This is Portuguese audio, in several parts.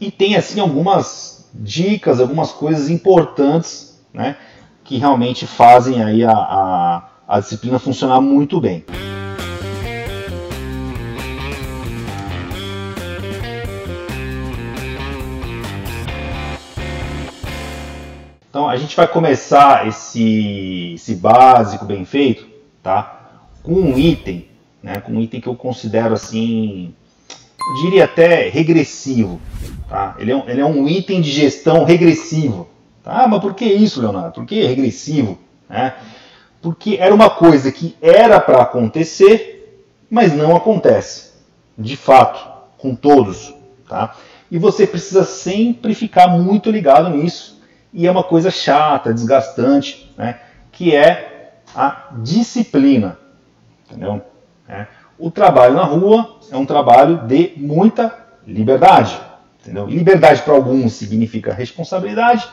e tem assim algumas dicas, algumas coisas importantes, né, que realmente fazem aí a, a, a disciplina funcionar muito bem. Então a gente vai começar esse, esse básico bem feito, tá? Com um item, né? Com um item que eu considero assim, diria até regressivo, tá? Ele é, um, ele é um item de gestão regressivo. Tá? Ah, mas por que isso, Leonardo? Por que regressivo? Né? Porque era uma coisa que era para acontecer, mas não acontece. De fato, com todos. Tá? E você precisa sempre ficar muito ligado nisso e é uma coisa chata, desgastante, né? que é a disciplina. Entendeu? É. O trabalho na rua é um trabalho de muita liberdade. Entendeu? Liberdade para alguns significa responsabilidade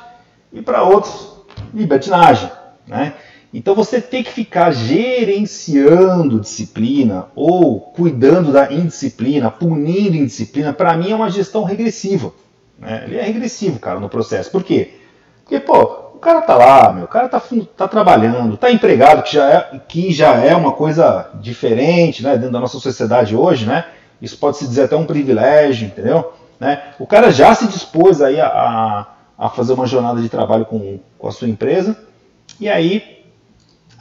e para outros libertinagem. Né? Então você tem que ficar gerenciando disciplina ou cuidando da indisciplina, punindo indisciplina, para mim é uma gestão regressiva. Né? Ele é regressivo, cara, no processo. Por quê? Porque, pô, o cara tá lá, meu, o cara tá, tá trabalhando, tá empregado, que já, é, que já é uma coisa diferente, né, dentro da nossa sociedade hoje, né? Isso pode se dizer até um privilégio, entendeu? Né? O cara já se dispôs aí a, a fazer uma jornada de trabalho com, com a sua empresa, e aí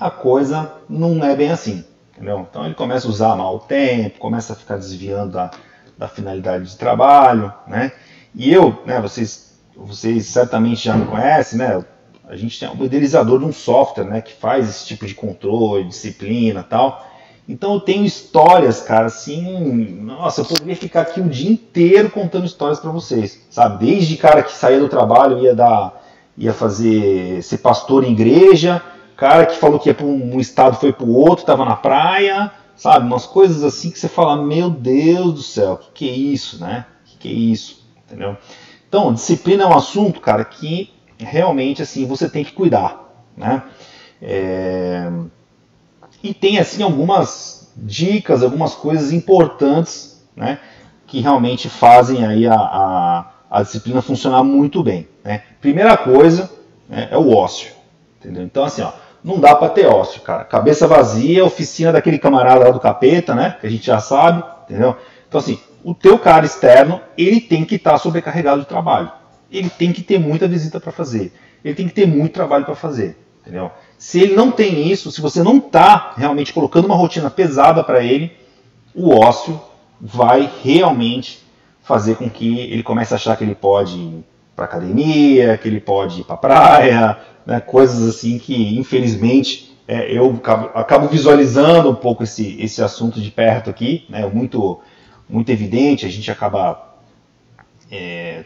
a coisa não é bem assim, entendeu? Então ele começa a usar mal o tempo, começa a ficar desviando da, da finalidade de trabalho, né? E eu, né, vocês vocês certamente já me conhecem, né? A gente tem um idealizador de um software, né, que faz esse tipo de controle, disciplina, tal. Então eu tenho histórias, cara, assim, nossa, eu poderia ficar aqui o dia inteiro contando histórias para vocês, sabe? Desde cara que saía do trabalho ia dar, ia fazer ser pastor em igreja, cara que falou que ia para um estado foi para o outro, estava na praia, sabe? Umas coisas assim que você fala, meu Deus do céu, que que é isso, né? Que que é isso, entendeu? Então, disciplina é um assunto, cara, que realmente assim você tem que cuidar, né? É... E tem assim algumas dicas, algumas coisas importantes, né? Que realmente fazem aí a, a, a disciplina funcionar muito bem. Né? Primeira coisa né, é o ócio, entendeu? Então assim, ó, não dá para ter ócio, cara. Cabeça vazia, oficina daquele camarada lá do capeta, né? Que a gente já sabe, entendeu? Então assim, o teu cara externo, ele tem que estar tá sobrecarregado de trabalho. Ele tem que ter muita visita para fazer. Ele tem que ter muito trabalho para fazer. Entendeu? Se ele não tem isso, se você não está realmente colocando uma rotina pesada para ele, o ócio vai realmente fazer com que ele comece a achar que ele pode ir para academia, que ele pode ir para praia, né, coisas assim que infelizmente é, eu acabo, acabo, visualizando um pouco esse, esse assunto de perto aqui, né, muito muito evidente, a gente acaba é,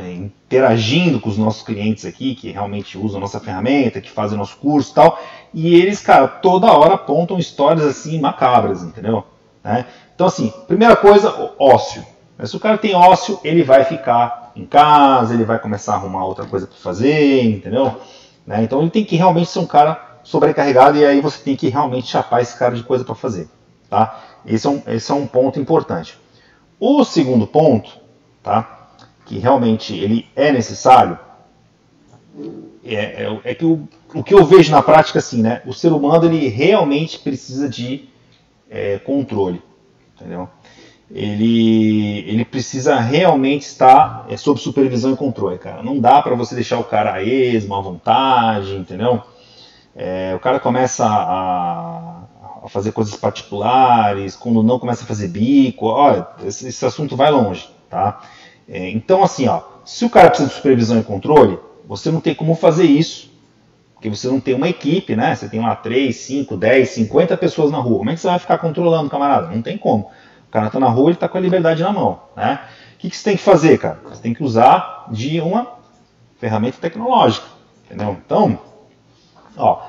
interagindo com os nossos clientes aqui, que realmente usam nossa ferramenta, que fazem nosso curso e tal, e eles, cara, toda hora apontam histórias assim macabras, entendeu? Né? Então, assim, primeira coisa, ócio. Se o cara tem ócio, ele vai ficar em casa, ele vai começar a arrumar outra coisa para fazer, entendeu? Né? Então ele tem que realmente ser um cara sobrecarregado e aí você tem que realmente chapar esse cara de coisa para fazer, tá? Esse é, um, esse é um ponto importante. O segundo ponto, tá, que realmente ele é necessário, é, é, é que o, o que eu vejo na prática assim, né, o ser humano ele realmente precisa de é, controle, entendeu? Ele, ele precisa realmente estar é, sob supervisão e controle, cara. Não dá para você deixar o cara a esmo, à vontade, entendeu? É, o cara começa a, a fazer coisas particulares, quando não começa a fazer bico, olha, esse, esse assunto vai longe, tá? É, então, assim, ó, se o cara precisa de supervisão e controle, você não tem como fazer isso, porque você não tem uma equipe, né? Você tem lá 3, 5, 10, 50 pessoas na rua. Como é que você vai ficar controlando, camarada? Não tem como. O cara está na rua, ele está com a liberdade na mão, né? O que, que você tem que fazer, cara? Você tem que usar de uma ferramenta tecnológica, entendeu? Então, ó,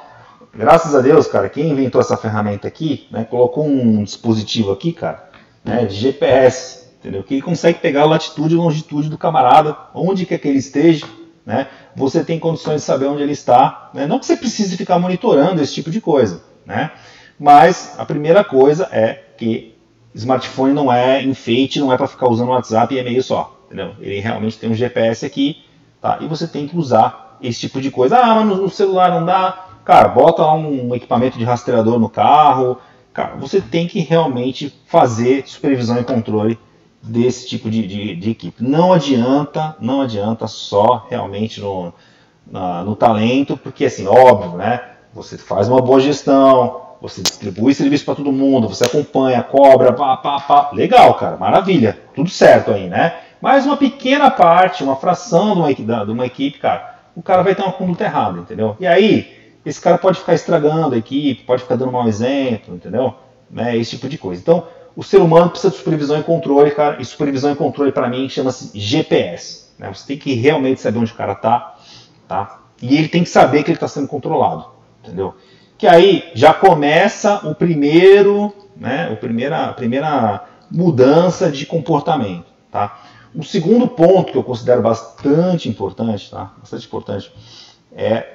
Graças a Deus, cara, quem inventou essa ferramenta aqui, né, colocou um dispositivo aqui, cara, né, de GPS, entendeu? Que ele consegue pegar a latitude e longitude do camarada, onde quer que ele esteja, né? Você tem condições de saber onde ele está, né? Não que você precise ficar monitorando esse tipo de coisa, né? Mas a primeira coisa é que smartphone não é enfeite, não é para ficar usando WhatsApp e e-mail só, entendeu? Ele realmente tem um GPS aqui, tá? E você tem que usar esse tipo de coisa. Ah, mas no celular não dá. Cara, bota lá um equipamento de rastreador no carro. Cara, você tem que realmente fazer supervisão e controle desse tipo de, de, de equipe. Não adianta, não adianta só realmente no, na, no talento, porque assim, óbvio, né? Você faz uma boa gestão, você distribui serviço para todo mundo, você acompanha, cobra, pá, pá, pá. Legal, cara, maravilha, tudo certo aí, né? Mas uma pequena parte, uma fração de uma, de uma equipe, cara, o cara vai ter uma conduta errada, entendeu? E aí, esse cara pode ficar estragando a equipe, pode ficar dando mau exemplo, entendeu? Né, esse tipo de coisa. Então, o ser humano precisa de supervisão e controle, cara, e supervisão e controle para mim chama-se GPS. Né? Você tem que realmente saber onde o cara tá, tá? E ele tem que saber que ele está sendo controlado, entendeu? Que aí já começa o primeiro, né, o primeira, a primeira mudança de comportamento, tá? O segundo ponto que eu considero bastante importante, tá? Bastante importante, é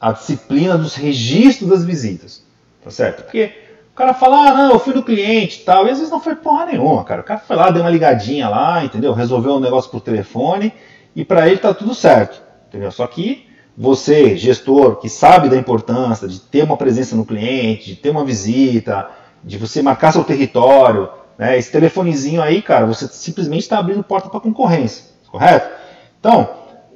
a disciplina dos registros das visitas, tá certo? Porque o cara fala, ah, não, eu fui do cliente e tal, e às vezes não foi porra nenhuma, cara. O cara foi lá, deu uma ligadinha lá, entendeu? Resolveu um negócio por telefone e para ele tá tudo certo, entendeu? Só que você, gestor, que sabe da importância de ter uma presença no cliente, de ter uma visita, de você marcar seu território, né? Esse telefonezinho aí, cara, você simplesmente está abrindo porta para concorrência, correto? Então,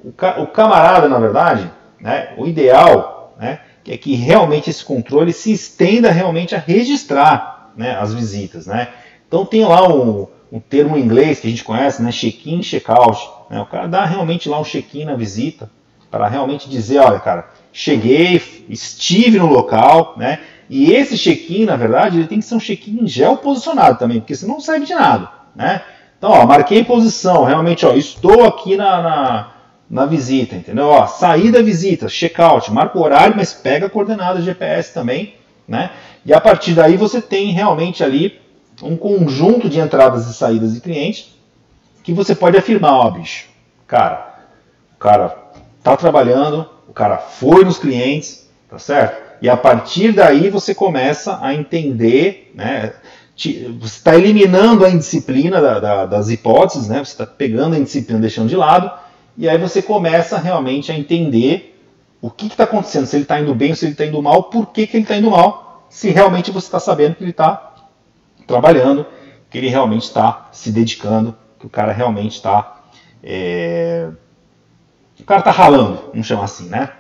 o, ca o camarada, na verdade, né, o ideal né, é que realmente esse controle se estenda realmente a registrar né, as visitas. Né? Então tem lá um, um termo em inglês que a gente conhece, né, check-in, check-out. Né? O cara dá realmente lá um check-in na visita para realmente dizer, olha, cara, cheguei, estive no local, né? E esse check-in, na verdade, ele tem que ser um check-in geoposicionado também, porque senão não serve de nada, né? Então, ó, marquei posição, realmente, ó, estou aqui na, na na visita, entendeu? Ó, sair da visita, check-out, marca o horário, mas pega a coordenada GPS também, né? E a partir daí você tem realmente ali um conjunto de entradas e saídas de clientes que você pode afirmar, ó, bicho, cara, o cara tá trabalhando, o cara foi nos clientes, tá certo? E a partir daí você começa a entender, né? Você está eliminando a indisciplina da, da, das hipóteses, né? Você está pegando a indisciplina, deixando de lado, e aí você começa realmente a entender o que está acontecendo, se ele está indo bem se ele está indo mal, por que, que ele está indo mal, se realmente você está sabendo que ele está trabalhando, que ele realmente está se dedicando, que o cara realmente está. É... O cara está ralando, vamos chamar assim, né?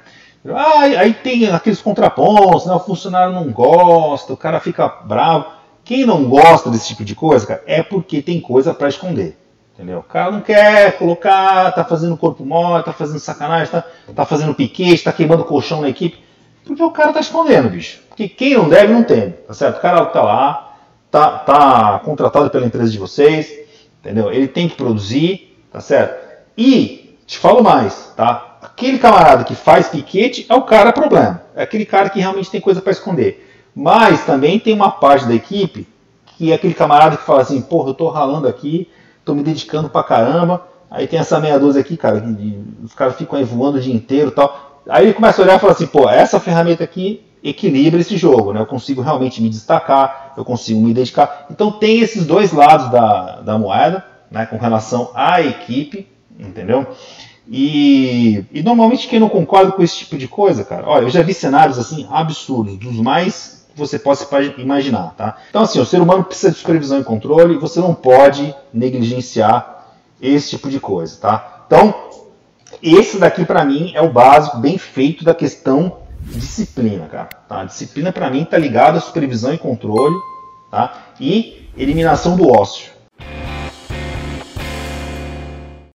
Ah, aí tem aqueles contrapontos, né? o funcionário não gosta, o cara fica bravo. Quem não gosta desse tipo de coisa, cara, é porque tem coisa para esconder. Entendeu? O cara não quer colocar, tá fazendo corpo mole, tá fazendo sacanagem, tá, tá fazendo piquete, tá queimando colchão na equipe. Porque o cara tá escondendo, bicho. Porque quem não deve, não tem. Tá certo? O cara tá lá, tá, tá contratado pela empresa de vocês, entendeu? Ele tem que produzir, tá certo? E, te falo mais, tá? Aquele camarada que faz piquete é o cara problema. É aquele cara que realmente tem coisa para esconder. Mas também tem uma parte da equipe que é aquele camarada que fala assim, porra, eu tô ralando aqui, tô me dedicando pra caramba. Aí tem essa meia dúzia aqui, cara, que os caras ficam aí voando o dia inteiro e tal. Aí ele começa a olhar e fala assim, pô, essa ferramenta aqui equilibra esse jogo, né? Eu consigo realmente me destacar, eu consigo me dedicar. Então tem esses dois lados da, da moeda, né? Com relação à equipe, entendeu? E, e normalmente quem não concorda com esse tipo de coisa, cara, olha, eu já vi cenários assim absurdos, dos mais você possa imaginar, tá? Então, assim, o ser humano precisa de supervisão e controle você não pode negligenciar esse tipo de coisa, tá? Então, esse daqui para mim é o básico, bem feito da questão disciplina, cara. Tá? Disciplina para mim tá ligada à supervisão e controle, tá? E eliminação do ócio.